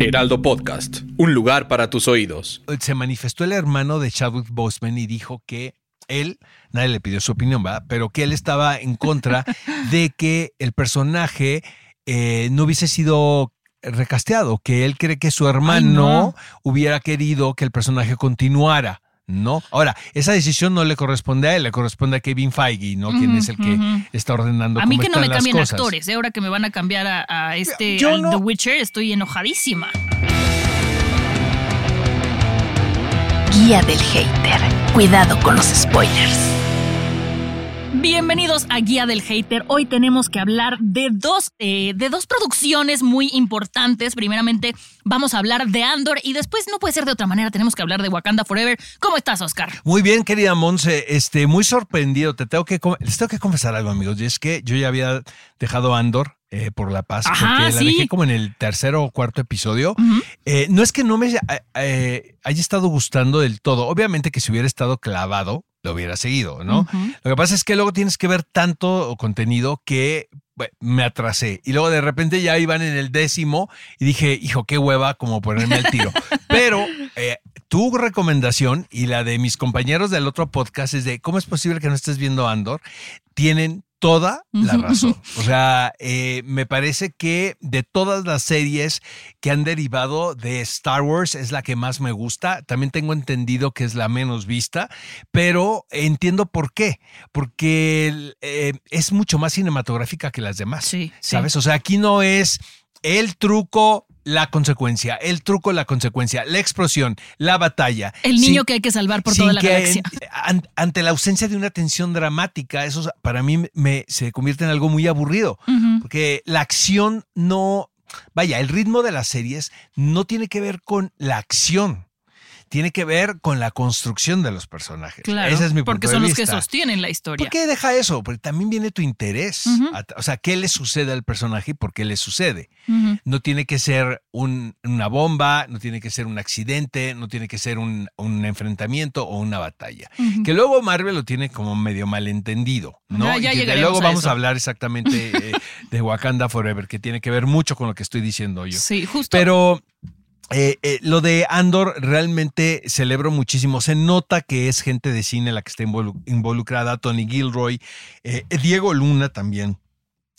Heraldo Podcast, un lugar para tus oídos. Se manifestó el hermano de Chadwick Boseman y dijo que él, nadie le pidió su opinión, ¿verdad? Pero que él estaba en contra de que el personaje eh, no hubiese sido recasteado, que él cree que su hermano hubiera querido que el personaje continuara. ¿No? Ahora, esa decisión no le corresponde a él, le corresponde a Kevin Feige, ¿no? Quien es el que está ordenando A mí cómo que no me cambien cosas. actores, ¿eh? ahora que me van a cambiar a, a este Yo al no- The Witcher, estoy enojadísima. Guía del hater. Cuidado con los spoilers. Bienvenidos a Guía del Hater. Hoy tenemos que hablar de dos, eh, de dos producciones muy importantes. Primeramente, vamos a hablar de Andor y después, no puede ser de otra manera, tenemos que hablar de Wakanda Forever. ¿Cómo estás, Oscar? Muy bien, querida Monse, este, muy sorprendido. Te tengo que, les tengo que confesar algo, amigos, y es que yo ya había dejado Andor eh, por la paz, Ajá, porque la sí. dejé como en el tercero o cuarto episodio. Eh, no es que no me eh, haya estado gustando del todo. Obviamente que si hubiera estado clavado, lo hubiera seguido, ¿no? Lo que pasa es que luego tienes que ver tanto contenido que bueno, me atrasé. Y luego de repente ya iban en el décimo y dije, hijo, qué hueva como ponerme al tiro. Pero eh, tu recomendación y la de mis compañeros del otro podcast es de cómo es posible que no estés viendo Andor, tienen toda la razón. O sea, eh, me parece que de todas las series que han derivado de Star Wars es la que más me gusta. También tengo entendido que es la menos vista, pero entiendo por qué. Porque eh, es mucho más cinematográfica que las demás. Sí, sí. ¿Sabes? O sea, aquí no es el truco, la consecuencia, el truco, la consecuencia, la explosión, la batalla. El niño Sin- que hay que salvar por toda la galaxia. en- ante la ausencia de una tensión dramática, eso para mí me, se convierte en algo muy aburrido, porque la acción no, vaya, el ritmo de las series no tiene que ver con la acción, tiene que ver con la construcción de los personajes. Claro, Ese es mi punto porque de son los que sostienen la historia. ¿Por qué deja eso? Porque también viene tu interés. A- O sea, ¿qué le sucede al personaje y por qué le sucede? No tiene que ser un- una bomba, no tiene que ser un accidente, no tiene que ser un, un enfrentamiento o una batalla. Que luego Marvel lo tiene como medio malentendido, ¿no? Ya- ya Y que luego a vamos eso. a hablar exactamente eh, de Wakanda Forever, que tiene que ver mucho con lo que estoy diciendo yo. Sí, justo. Pero eh, eh, lo de Andor realmente celebro muchísimo. Se nota que es gente de cine la que está involu- involucrada. Tony Gilroy, eh, Diego Luna también.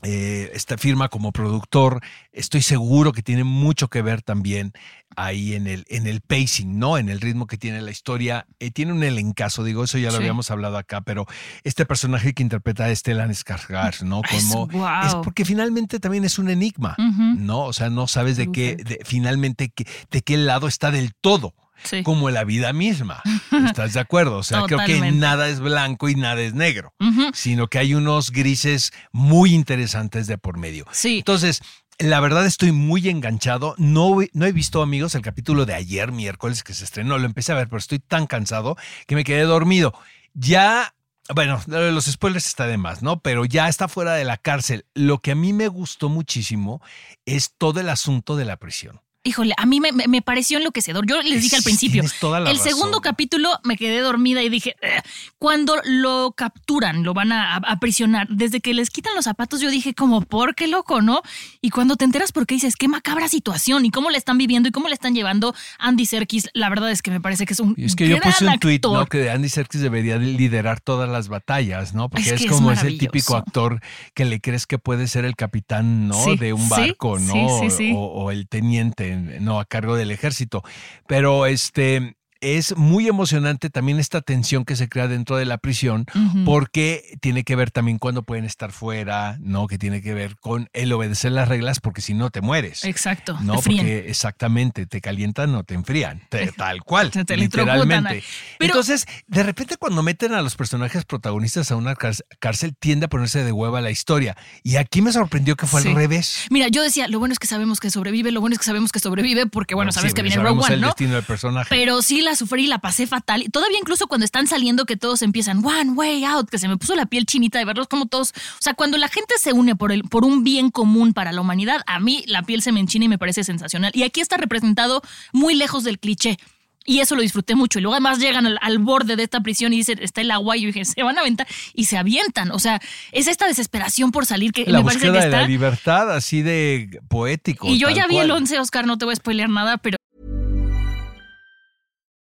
Eh, esta firma como productor, estoy seguro que tiene mucho que ver también ahí en el, en el pacing, ¿no? En el ritmo que tiene la historia. Eh, tiene un elencazo, digo, eso ya lo Sí. habíamos hablado acá, pero este personaje que interpreta a Stellan Skarsgård, ¿no? Es- Como, es porque finalmente también es un enigma. ¿no? O sea, no sabes de qué, de- finalmente, de qué lado está del todo, Sí. como la vida misma. ¿Estás de acuerdo? O sea, creo que nada es blanco y nada es negro, sino que hay unos grises muy interesantes de por medio. Sí. Entonces, la verdad estoy muy enganchado. No, he- no he visto, amigos, el capítulo de ayer, miércoles, que se estrenó. Lo empecé a ver, pero estoy tan cansado que me quedé dormido. Ya, bueno, los spoilers está de más, ¿no? Pero ya está fuera de la cárcel. Lo que a mí me gustó muchísimo es todo el asunto de la prisión. Híjole, a mí me, pareció enloquecedor. Yo les dije al principio, toda la el segundo capítulo me quedé dormida y dije, "Ugh". cuando lo capturan, lo van a, aprisionar, desde que les quitan los zapatos, yo dije como, ¿por qué loco, no? Y cuando te enteras por qué dices, qué macabra situación y cómo le están viviendo y cómo le están llevando Andy Serkis, la verdad es que me parece que es un Y es que yo puse un actor. ¿no? Que Andy Serkis debería de liderar todas las batallas, ¿no? Porque Es es, que es como ese típico actor que le crees que puede ser el capitán, ¿no? Sí, de un barco, ¿no? sí, sí, sí. O, o el teniente, ¿no? A cargo del ejército. Pero este es muy emocionante también esta tensión que se crea dentro de la prisión, porque tiene que ver también cuando pueden estar fuera, ¿no? Que tiene que ver con el obedecer las reglas, porque si no te mueres. Exacto, No, porque exactamente te calientan o te enfrían, te- tal cual, te literalmente. Pero- Entonces, de repente cuando meten a los personajes protagonistas a una cárcel, tiende a ponerse de hueva la historia. Y aquí me sorprendió que fue Sí. al revés. Mira, yo decía, lo bueno es que sabemos que sobrevive, lo bueno es que sabemos que sobrevive, porque bueno, sabes Sí, que viene Rogue One, el ¿no? destino del personaje. Pero sí la sufrí y la pasé fatal. Y todavía incluso cuando están saliendo que todos empiezan one way out, que se me puso la piel chinita de verlos como todos. O sea, cuando la gente se une por, el, por un bien común para la humanidad, a mí la piel se me enchina y me parece sensacional. Y aquí está representado muy lejos del cliché. Y eso lo disfruté mucho. Y luego además llegan al, al borde de esta prisión y dicen, está el agua. Y yo dije, se van a aventar y se avientan. O sea, es esta desesperación por salir que La me parece que de la libertad, así de poético. Y yo ya vi el 11, Oscar, no te voy a spoilear nada, pero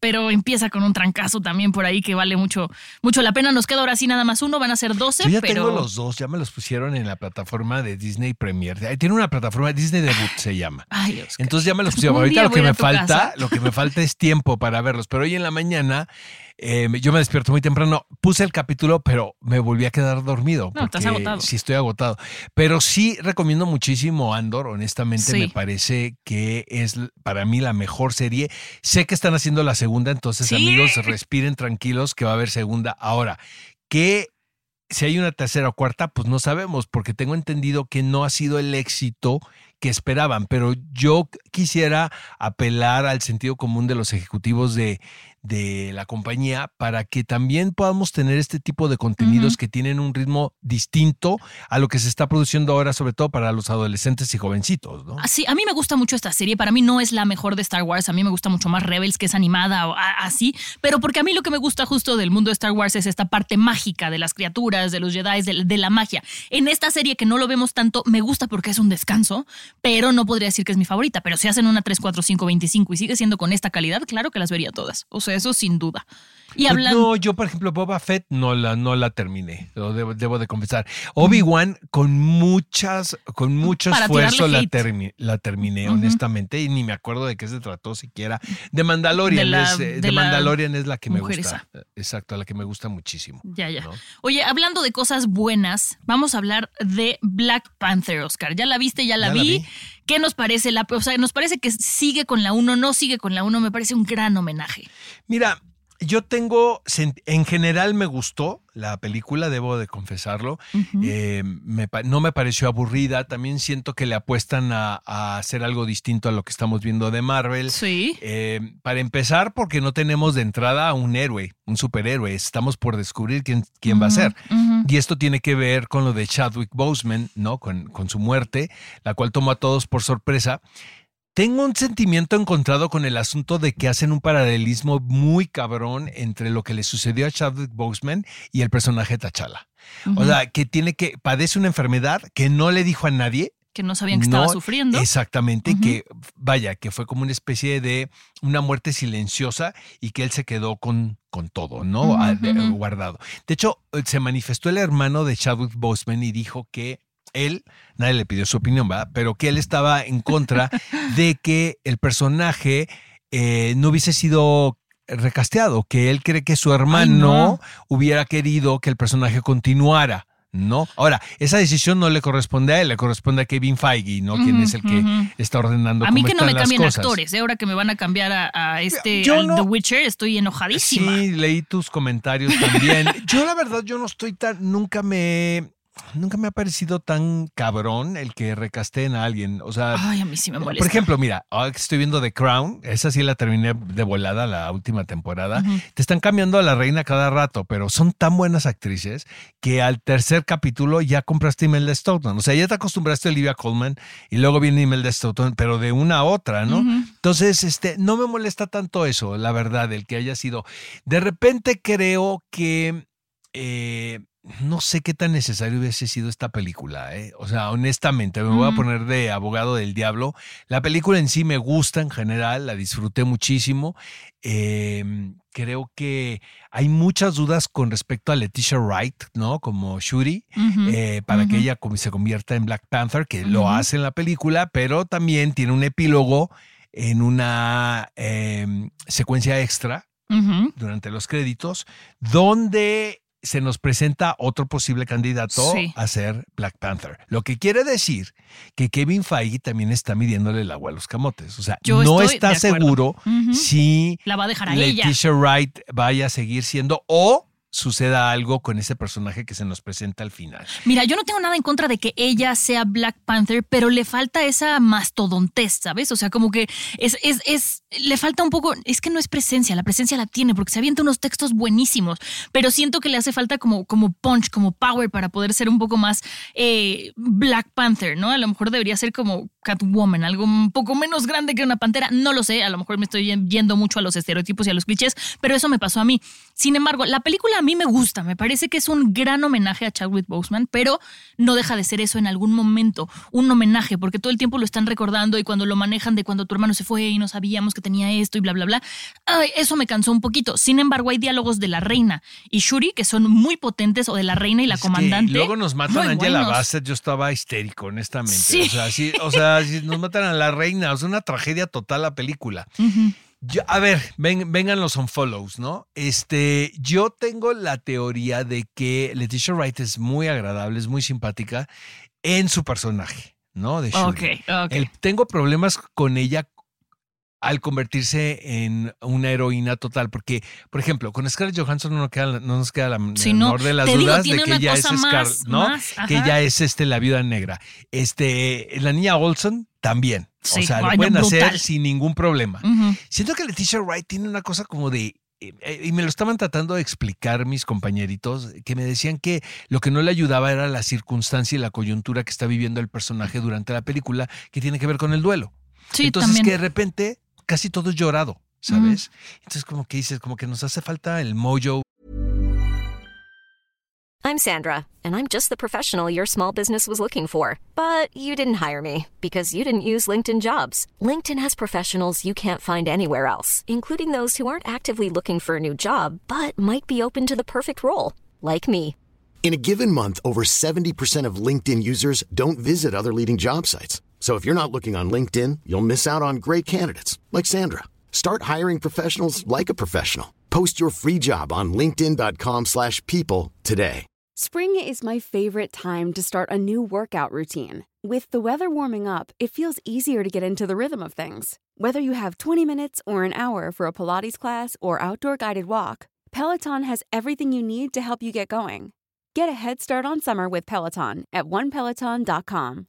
Pero empieza con un trancazo también por ahí que vale mucho, mucho la pena. Nos queda ahora sí nada más uno, van a ser 12, Yo ya pero tengo los dos, ya me los pusieron en la plataforma de Disney Premier. Tiene una plataforma, Disney Debut se llama. Ay, Oscar. Entonces ya me los pusieron. Ahorita lo que me falta, casa. lo que me falta es tiempo para verlos. Pero hoy en la mañana eh, yo me despierto muy temprano. Puse el capítulo, pero me volví a quedar dormido. No, estás agotado. Sí, estoy agotado. Pero sí recomiendo muchísimo Andor. Honestamente, Sí. me parece que es para mí la mejor serie. Sé que están haciendo la segunda, entonces Sí. amigos, respiren tranquilos que va a haber segunda. Ahora, que si hay una tercera o cuarta, pues no sabemos, porque tengo entendido que no ha sido el éxito que esperaban, pero yo quisiera apelar al sentido común de los ejecutivos de, de la compañía para que también podamos tener este tipo de contenidos que tienen un ritmo distinto a lo que se está produciendo ahora, sobre todo para los adolescentes y jovencitos, ¿no? Así, a mí me gusta mucho esta serie. Para mí no es la mejor de Star Wars. A mí me gusta mucho más Rebels, que es animada o así. Pero porque a mí lo que me gusta justo del mundo de Star Wars es esta parte mágica de las criaturas, de los Jedi, de, de la magia. En esta serie que no lo vemos tanto, me gusta porque es un descanso, pero no podría decir que es mi favorita. Pero si hacen una 3, 4, 5, 25 y sigue siendo con esta calidad, claro que las vería todas. O sea, eso sin duda. Y Pues hablando. No, yo, por ejemplo, Boba Fett no la, no la terminé, lo debo, debo de confesar. Obi-Wan, con muchas, con mucho Para esfuerzo la, termi- la terminé, honestamente, y ni me acuerdo de qué se trató siquiera. De Mandalorian, De la- es, eh, de de la Mandalorian es la que me gusta. Exacto, la que me gusta muchísimo. Ya, ya. ¿no? Oye, hablando de cosas buenas, vamos a hablar de Black Panther, Oscar. ¿Ya la viste? Ya la, Ya la vi. vi. ¿Qué nos parece? La, o sea, nos parece que sigue con la 1, no sigue con la 1. Me parece un gran homenaje. Mira, yo tengo, en general me gustó la película, debo de confesarlo. Eh, me no me pareció aburrida. También siento que le apuestan a, a hacer algo distinto a lo que estamos viendo de Marvel. sí. Eh, para empezar, porque no tenemos de entrada a un héroe, un superhéroe. Estamos por descubrir quién, quién va a ser. Y esto tiene que ver con lo de Chadwick Boseman, ¿no? Con, con su muerte, la cual tomó a todos por sorpresa. Tengo un sentimiento encontrado con el asunto de que hacen un paralelismo muy cabrón entre lo que le sucedió a Chadwick Boseman y el personaje T'Challa. O Ujú. sea, que tiene que padece una enfermedad que no le dijo a nadie, que no sabían que estaba sufriendo. Exactamente, que vaya, que fue como una especie de una muerte silenciosa y que él se quedó con, con todo, ¿no? Guardado. De hecho, se manifestó el hermano de Chadwick Boseman y dijo que él, nadie le pidió su opinión, ¿verdad? Pero que él estaba en contra de que el personaje eh, no hubiese sido recasteado, que él cree que su hermano no. hubiera querido que el personaje continuara. ¿no? Ahora, esa decisión no le corresponde a él, le corresponde a Kevin Feige, ¿no? Quien Ujú, es el que está ordenando A mí cómo que no me cambien actores, ¿eh? ahora que me van a cambiar a, a este Yo al no- The Witcher, estoy enojadísima. Sí, leí tus comentarios también. yo la verdad, yo no estoy tan, nunca me, nunca me ha parecido tan cabrón el que recasteen a alguien. O sea, Ay, a mí sí me molesta. por ejemplo, mira, ahora que estoy viendo The Crown, esa sí la terminé de volada la última temporada. Te están cambiando a la reina cada rato, pero son tan buenas actrices que al tercer capítulo ya compraste Imelda Stoughton. O sea, ya te acostumbraste a Olivia Colman y luego viene Imelda Stoughton, pero de una a otra, ¿no? Entonces, este, no me molesta tanto eso, la verdad, el que haya sido. De repente creo que eh, no sé qué tan necesario hubiese sido esta película. ¿eh? O sea, honestamente, me voy a Ujú. poner de abogado del diablo. La película en sí me gusta en general, la disfruté muchísimo. Eh, creo que hay muchas dudas con respecto a Leticia Wright, ¿no? Como Shuri eh, para que ella se convierta en Black Panther, que lo hace en la película, pero también tiene un epílogo en una em, secuencia extra durante los créditos, donde se nos presenta otro posible candidato Sí. a ser Black Panther. Lo que quiere decir que Kevin Feige también está midiéndole el agua a los camotes. O sea, Yo no está seguro si La va a dejar a ella. Letitia Wright vaya a seguir siendo o suceda algo con ese personaje que se nos presenta al final. Mira, yo no tengo nada en contra de que ella sea Black Panther, pero le falta esa mastodontez, ¿sabes? O sea, como que es, es, es, le falta un poco, es que no es presencia, la presencia la tiene porque se avienta unos textos buenísimos, pero siento que le hace falta como, como punch, como power para poder ser un poco más eh, Black Panther, ¿no? A lo mejor debería ser como Catwoman, algo un poco menos grande que una pantera, no lo sé, a lo mejor me estoy yendo mucho a los estereotipos y a los clichés, pero eso me pasó a mí. Sin embargo, la película a mí me gusta, me parece que es un gran homenaje a Chadwick Boseman, pero no deja de ser eso en algún momento, un homenaje, porque todo el tiempo lo están recordando y cuando lo manejan de cuando tu hermano se fue y no sabíamos que tenía esto y bla, bla, bla, ay, eso me cansó un poquito. Sin embargo, hay diálogos de la reina y Shuri que son muy potentes, o de la reina y la Es comandante. luego nos matan a Angela. Bassett, yo estaba histérico, honestamente. Sí. O sea, sí, o sea, si nos matan a la reina, es una tragedia total la película. Ujú. Yo- a ver, ven- vengan los unfollows, ¿no? Este, yo tengo la teoría de que Letitia Wright es muy agradable, es muy simpática en su personaje, ¿no? De Shuri. Ok, ok. El- tengo problemas con ella al convertirse en una heroína total, porque, por ejemplo, con Scarlett Johansson no, nos queda, no nos queda la no, menor de las digo, dudas de que ella es Scarlett, ¿no? más, que ella es este, la viuda negra. Este, la niña Olson también. Sí, o sea, lo pueden hacer sin ningún problema. Siento que Leticia Wright tiene una cosa como de. eh, eh, Y me lo estaban tratando de explicar mis compañeritos, que me decían que lo que no le ayudaba era la circunstancia y la coyuntura que está viviendo el personaje durante la película, que tiene que ver con el duelo. Sí, Entonces, también. que de repente casi todo es llorado, ¿sabes? Entonces, como que dices, como que nos hace falta el mojo. I'm Sandra, and I'm just the professional your small business was looking for. But you didn't hire me because you didn't use LinkedIn jobs. LinkedIn has professionals you can't find anywhere else, including those who aren't actively looking for a new job but might be open to the perfect role, like me. In a given month, over 70% of LinkedIn users don't visit other leading job sites. So if you're not looking on LinkedIn, you'll miss out on great candidates like Sandra. Start hiring professionals like a professional. Post your free job on linkedin.com/people today. Spring is my favorite time to start a new workout routine. With the weather warming up, it feels easier to get into the rhythm of things. Whether you have 20 minutes or an hour for a Pilates class or outdoor guided walk, Peloton has everything you need to help you get going. Get a head start on summer with Peloton at onepeloton.com.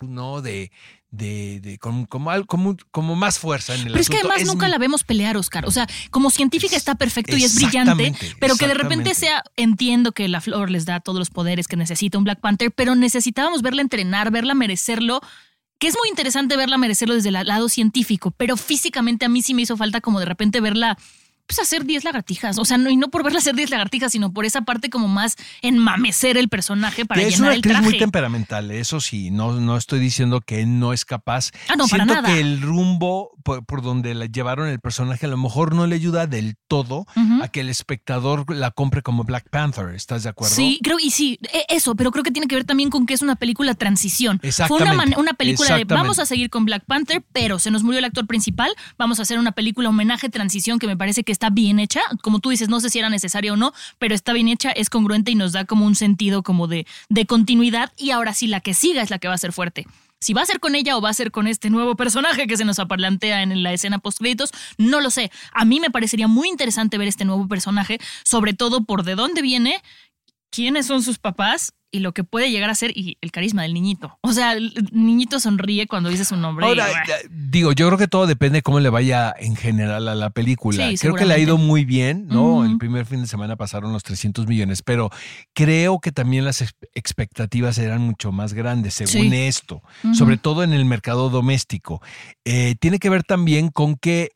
¿no? De, de, de como, como, como, como más fuerza en el Pero es que además nunca mi- la vemos pelear, Oscar. O sea, como científica está perfecto y es brillante, pero que de repente sea, entiendo que la flor les da todos los poderes que necesita un Black Panther, pero necesitábamos verla entrenar, verla merecerlo. Que es muy interesante verla merecerlo desde el lado científico, pero físicamente a mí sí me hizo falta como de repente verla pues hacer 10 lagartijas. O sea, no, y no por verla hacer 10 lagartijas, sino por esa parte como más enmamecer el personaje para Que es llenar una el actriz traje. muy temperamental, eso sí, no, no estoy diciendo que no es capaz. Ah, no, para Siento nada. que el rumbo por, por donde la llevaron el personaje a lo mejor no le ayuda del todo a que el espectador la compre como Black Panther, ¿estás de acuerdo? Sí, creo, y sí, e- eso, pero creo que tiene que ver también con que es una película transición. Fue una, Exactamente, una película de exactamente. vamos a seguir con Black Panther, pero se nos murió el actor principal, vamos a hacer una película homenaje, transición, que me parece que está bien hecha. Como tú dices, no sé si era necesaria o no, pero está bien hecha, es congruente y nos da como un sentido como de, de continuidad. Y ahora sí, la que siga es la que va a ser fuerte. Si va a ser con ella o va a ser con este nuevo personaje que se nos aplantea en la escena post créditos, no lo sé. A mí me parecería muy interesante ver este nuevo personaje, sobre todo por de dónde viene, quiénes son sus papás y lo que puede llegar a ser y el carisma del niñito. O sea, el niñito sonríe cuando dice su nombre. Ahora, digo, yo creo que todo depende de cómo le vaya en general a la película. Sí, creo que le ha ido muy bien, ¿no? El primer fin de semana pasaron los 300 millones, pero creo que también las ex- expectativas eran mucho más grandes, según Sí. esto, sobre todo en el mercado doméstico. Eh, tiene que ver también con que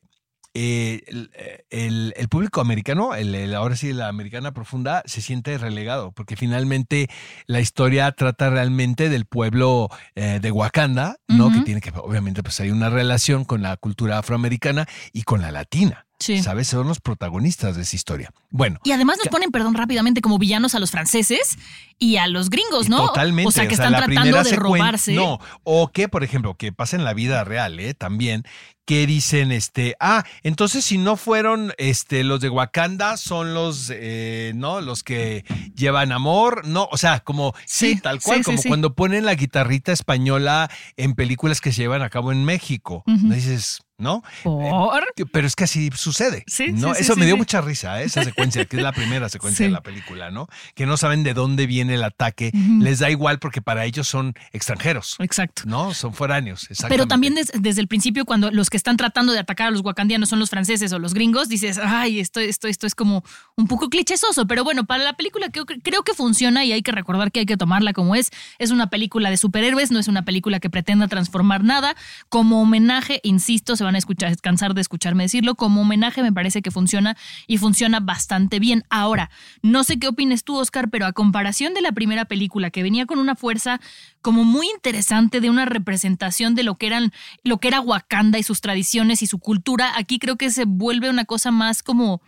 eh, el, el- el público americano, el, ahora sí la americana profunda, se siente relegado, porque finalmente la historia trata realmente del pueblo eh, de Wakanda, ¿no? Que tiene que, obviamente, pues hay una relación con la cultura afroamericana y con la latina. Sí. ¿Sabes? Son los protagonistas de esa historia. Bueno. Y además nos ponen, perdón, rápidamente como villanos a los franceses y a los gringos, ¿no? Totalmente. O sea, que están tratando de robarse. No, o que, por ejemplo, que pasa en la vida real, ¿eh? También, que dicen, este, ah, entonces si no fueron este, los de Wakanda, son los, eh, ¿no? Los que llevan amor, ¿no? O sea, como, sí, Sí, tal cual, sí, como cuando ponen la guitarrita española en películas que se llevan a cabo en México. Ujú. Dices, ¿no? Por. Pero es que así sucede. Sí, ¿no? sí, Eso sí, me dio mucha risa, ¿eh? esa secuencia, que es la primera secuencia de la película, ¿no? Que no saben de dónde viene el ataque. Les da igual porque para ellos son extranjeros, Exacto. ¿no? Son foráneos. Pero también des- desde el principio, cuando los que están tratando de atacar a los wakandianos son los franceses o los gringos, dices, ay, esto, esto, esto es como un poco clichesoso. Pero bueno, para la película creo, que- creo que funciona y hay que recordar que hay que tomarla como es. Es una película de superhéroes, no es una película que pretenda transformar nada. Como homenaje, insisto, se van a escuchar, cansar de escucharme decirlo, como homenaje me parece que funciona y funciona bastante bien. Ahora, no sé qué opines tú, Oscar, pero a comparación de la primera película, que venía con una fuerza como muy interesante de una representación de lo que eran, lo que era Wakanda y sus tradiciones y su cultura, aquí creo que se vuelve una cosa más como,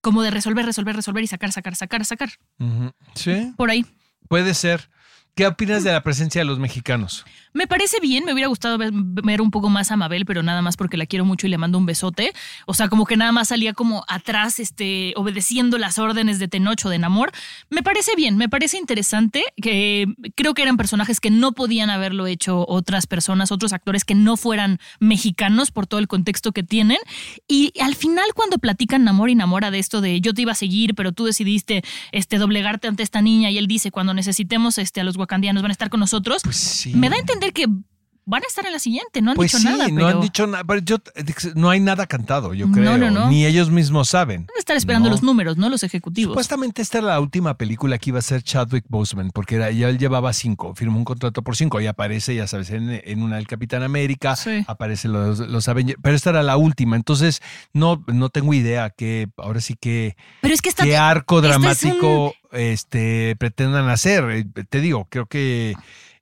como de resolver, resolver, resolver y sacar, sacar, sacar, sacar. Sí, Por ahí. puede ser. ¿Qué opinas de la presencia de los mexicanos? Me parece bien, me hubiera gustado ver, un poco más a Mabel, pero nada más porque la quiero mucho y le mando un besote. O sea, como que nada más salía como atrás, este, obedeciendo las órdenes de Tenoch o de Namor. Me parece bien, me parece interesante, que creo que eran personajes que no podían haberlo hecho otras personas, otros actores que no fueran mexicanos por todo el contexto que tienen. Y al final cuando platican Namor y Namora de esto de yo te iba a seguir, pero tú decidiste este, doblegarte ante esta niña y él dice cuando necesitemos este, a los wakandianos van a estar con nosotros, Pues sí. me da a entender que van a estar en la siguiente, no han Pues dicho sí, nada, no han dicho nada. Pero yo, no hay nada cantado, yo creo. no, no. Ni ellos mismos saben. van a estar esperando los números, ¿no? Los ejecutivos. Supuestamente esta era la última película que iba a ser Chadwick Boseman, porque era, ya él llevaba cinco, firmó un contrato por cinco y aparece, ya sabes, en, en una del Capitán América, Sí. aparece los, los Avengers, pero esta era la última, entonces no, no tengo idea que ahora sí que pero es que esta qué arco dramático este pretendan hacer. Eh, Te digo, creo que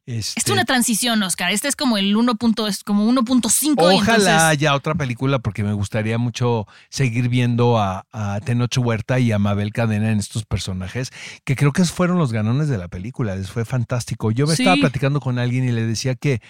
este, es una transición, Oscar. Este es como el 1. punto- es como 1.5 y Ojalá entonces haya otra película porque me gustaría mucho seguir viendo a, a Tenoch Huerta y a Mabel Cadena en estos personajes, que creo que fueron los ganones de la película. Les fue fantástico. Yo me Sí. estaba platicando con alguien y le decía que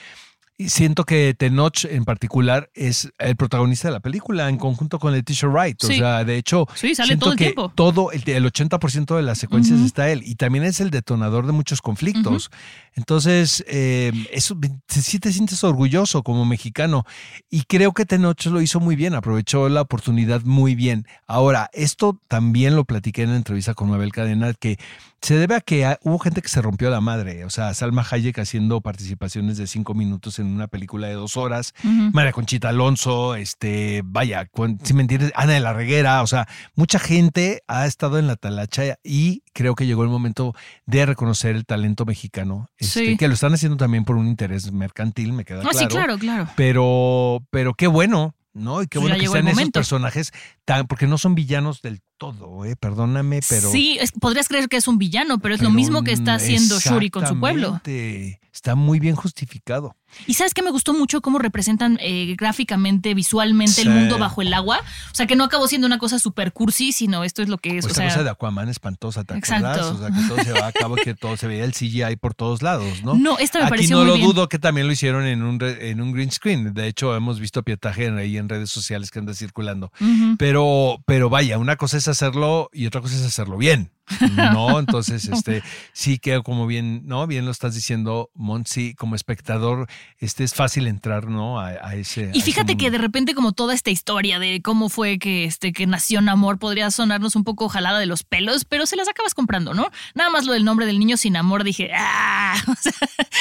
siento que Tenoch en particular es el protagonista de la película en conjunto con Letitia Wright. O sea, de hecho, Sí, sale siento todo el que tiempo. todo el, el 80% de las secuencias está él y también es el detonador de muchos conflictos. Entonces, eh, eso sí te sientes orgulloso como mexicano y creo que Tenoch lo hizo muy bien, aprovechó la oportunidad muy bien. Ahora, esto también lo platiqué en la entrevista con Mabel Cadena, que se debe a que hubo gente que se rompió la madre, o sea, Salma Hayek haciendo participaciones de cinco minutos en una película de dos horas. María Conchita Alonso, este, vaya, con- si me entiendes, Ana de la Reguera, o sea, mucha gente ha estado en la talacha y creo que llegó el momento de reconocer el talento mexicano, este, Sí. que lo están haciendo también por un interés mercantil, me queda Ah, claro. sí, claro, claro. Pero, pero qué bueno, ¿no? Y qué Pues bueno ya que sean esos personajes tan, porque no son villanos del todo, eh, perdóname, pero. Sí, es- podrías creer que es un villano, pero es lo mismo que está haciendo Shuri con su pueblo. exactamente. Está muy bien justificado. Y sabes que me gustó mucho cómo representan eh, gráficamente, visualmente el mundo bajo el agua. O sea, que no acabó siendo una cosa super cursi, sino esto es lo que es. Pues o esa sea, cosa de Aquaman espantosa, ¿te Exacto. acuerdas? O sea, que todo se va a cabo, que todo se veía el CGI por todos lados, ¿no? No, esta me Aquí pareció no muy lo bien. dudo que también lo hicieron en un, re- en un green screen. De hecho, hemos visto pietaje ahí en redes sociales que anda circulando. Pero, pero vaya, una cosa es hacerlo y otra cosa es hacerlo bien. No, entonces, este, sí que como bien, ¿no? Bien lo estás diciendo, Mont, sí, como espectador, este es fácil entrar, ¿no? A, a ese. Y ese fíjate que de repente como toda esta historia de cómo fue que este que nació Namor podría sonarnos un poco jalada de los pelos, pero se las acabas comprando, ¿no? Nada más lo del nombre del niño sin amor dije, ah, o sea,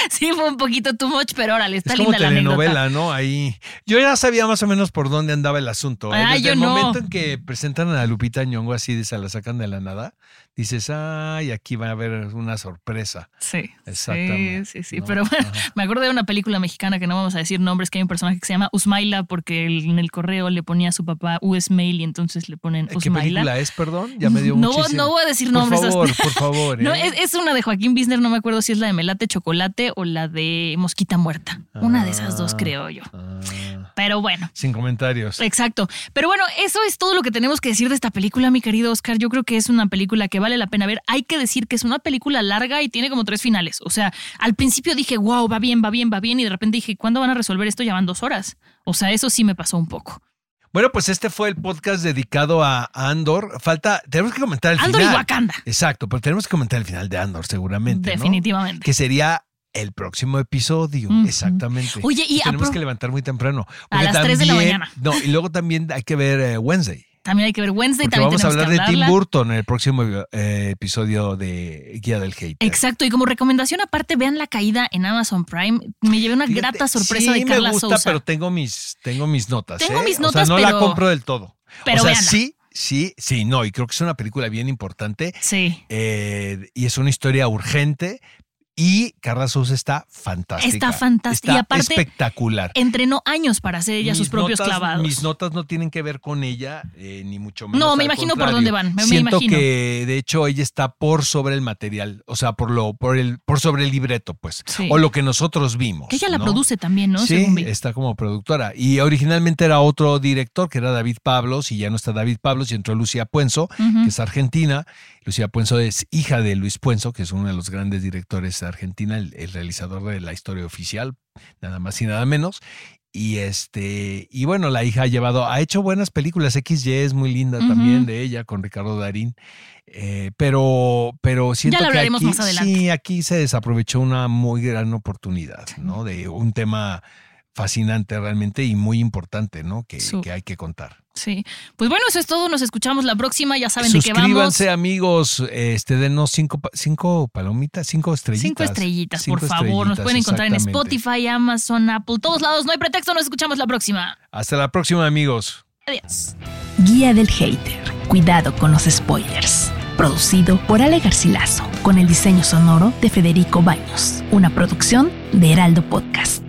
sí fue un poquito too much, pero órale, está es como linda la telenovela, ¿no? Ahí. Yo ya sabía más o menos por dónde andaba el asunto. ¿eh? Ah, Desde yo el no. momento en que presentan a Lupita Nyong'o así, de se la sacan de la nada, dices, ay, aquí va a haber una sorpresa. Sí, Exactamente, Sí, sí, sí. ¿no? Pero bueno, Ajá. me acuerdo de una película mexicana que no vamos a decir nombres, que hay un personaje que se llama Usmaila porque el- en el correo le ponía a su papá Usmail y entonces le ponen ¿Qué Usmaila. película es, perdón? Ya me dio no, muchísimo. no voy a decir Por nombres. favor, hasta- por favor. No, ¿eh? es, es una de Joaquín Bisner, no me acuerdo si es la de Melate Chocolate o la de Mosquita Muerta. Una de esas dos, Ah. creo yo. Ah. Pero bueno. Sin comentarios. Exacto. Pero bueno, eso es todo lo que tenemos que decir de esta película, mi querido Oscar. Yo creo que es una película que vale la pena ver. Hay que decir que es una película larga y tiene como tres finales. O sea, al principio dije, wow, va bien, va bien, va bien. Y de repente dije, ¿cuándo van a resolver esto? Ya van dos horas. O sea, eso sí me pasó un poco. Bueno, pues este fue el podcast dedicado a Andor. Falta, tenemos que comentar el Andor final. y Wakanda. Exacto, pero tenemos que comentar el final de Andor, seguramente. ¿no? Definitivamente. Que sería el próximo episodio. Exactamente. Oye, y tenemos que levantar muy temprano. A las 3 de la también- mañana. No, y luego también hay que ver eh, Wednesday. También hay que ver Wednesday. Porque también vamos a hablar de Tim. Burton en el próximo eh, episodio de Guía del Hate. Exacto, y como recomendación aparte, vean La Caída en Amazon Prime. Me llevé una grata sorpresa sí de Carla me gusta, Sousa. pero tengo mis, tengo mis notas. Tengo ¿eh? mis O sea, notas, no la compro del todo. pero o sea, véanla. sí, sí, sí, no. Y creo que es una película bien importante. Sí. eh, y es una historia urgente. Y Carla Sousa está fantástica. Está fantástica. Está Y aparte, espectacular. Entrenó años para hacer ella sus propios notas- clavados. Mis notas no tienen que ver con ella, eh, ni mucho menos. No, me imagino por dónde van, me- me Siento imagino. que de hecho ella está por sobre el material, o sea, por lo, por el, por sobre el libreto, pues, Sí. o lo que nosotros vimos. Que ella la produce también, ¿no? Sí, está como productora. Y originalmente era otro director, que era David Pablos, y ya no está David Pablos, y entró Lucía Puenzo, que es argentina. Lucía Puenzo es hija de Luis Puenzo, que es uno de los grandes directores de Argentina, el, el realizador de la historia oficial, nada más y nada menos. Y este, y bueno, la hija ha llevado, ha hecho buenas películas. XY es muy linda también de ella, con Ricardo Darín. Eh, pero, pero siento que aquí, más sí, aquí se desaprovechó una muy gran oportunidad, ¿no? De un tema fascinante realmente y muy importante, ¿no? Que, que hay que contar. Sí. Pues bueno, eso es todo. Nos escuchamos la próxima. Ya saben de qué vamos. Suscríbanse, amigos. Este, denos cinco, cinco palomitas, cinco estrellitas. Cinco estrellitas, Cinco por favor. Nos pueden encontrar en. Spotify, Amazon, Apple, todos lados. No hay pretexto. Nos escuchamos la próxima. Hasta la próxima, amigos. Adiós. Guía del Hater. Cuidado con los spoilers. Producido por Ale Garcilaso, con el diseño sonoro de Federico Baños. Una producción de Heraldo Podcast.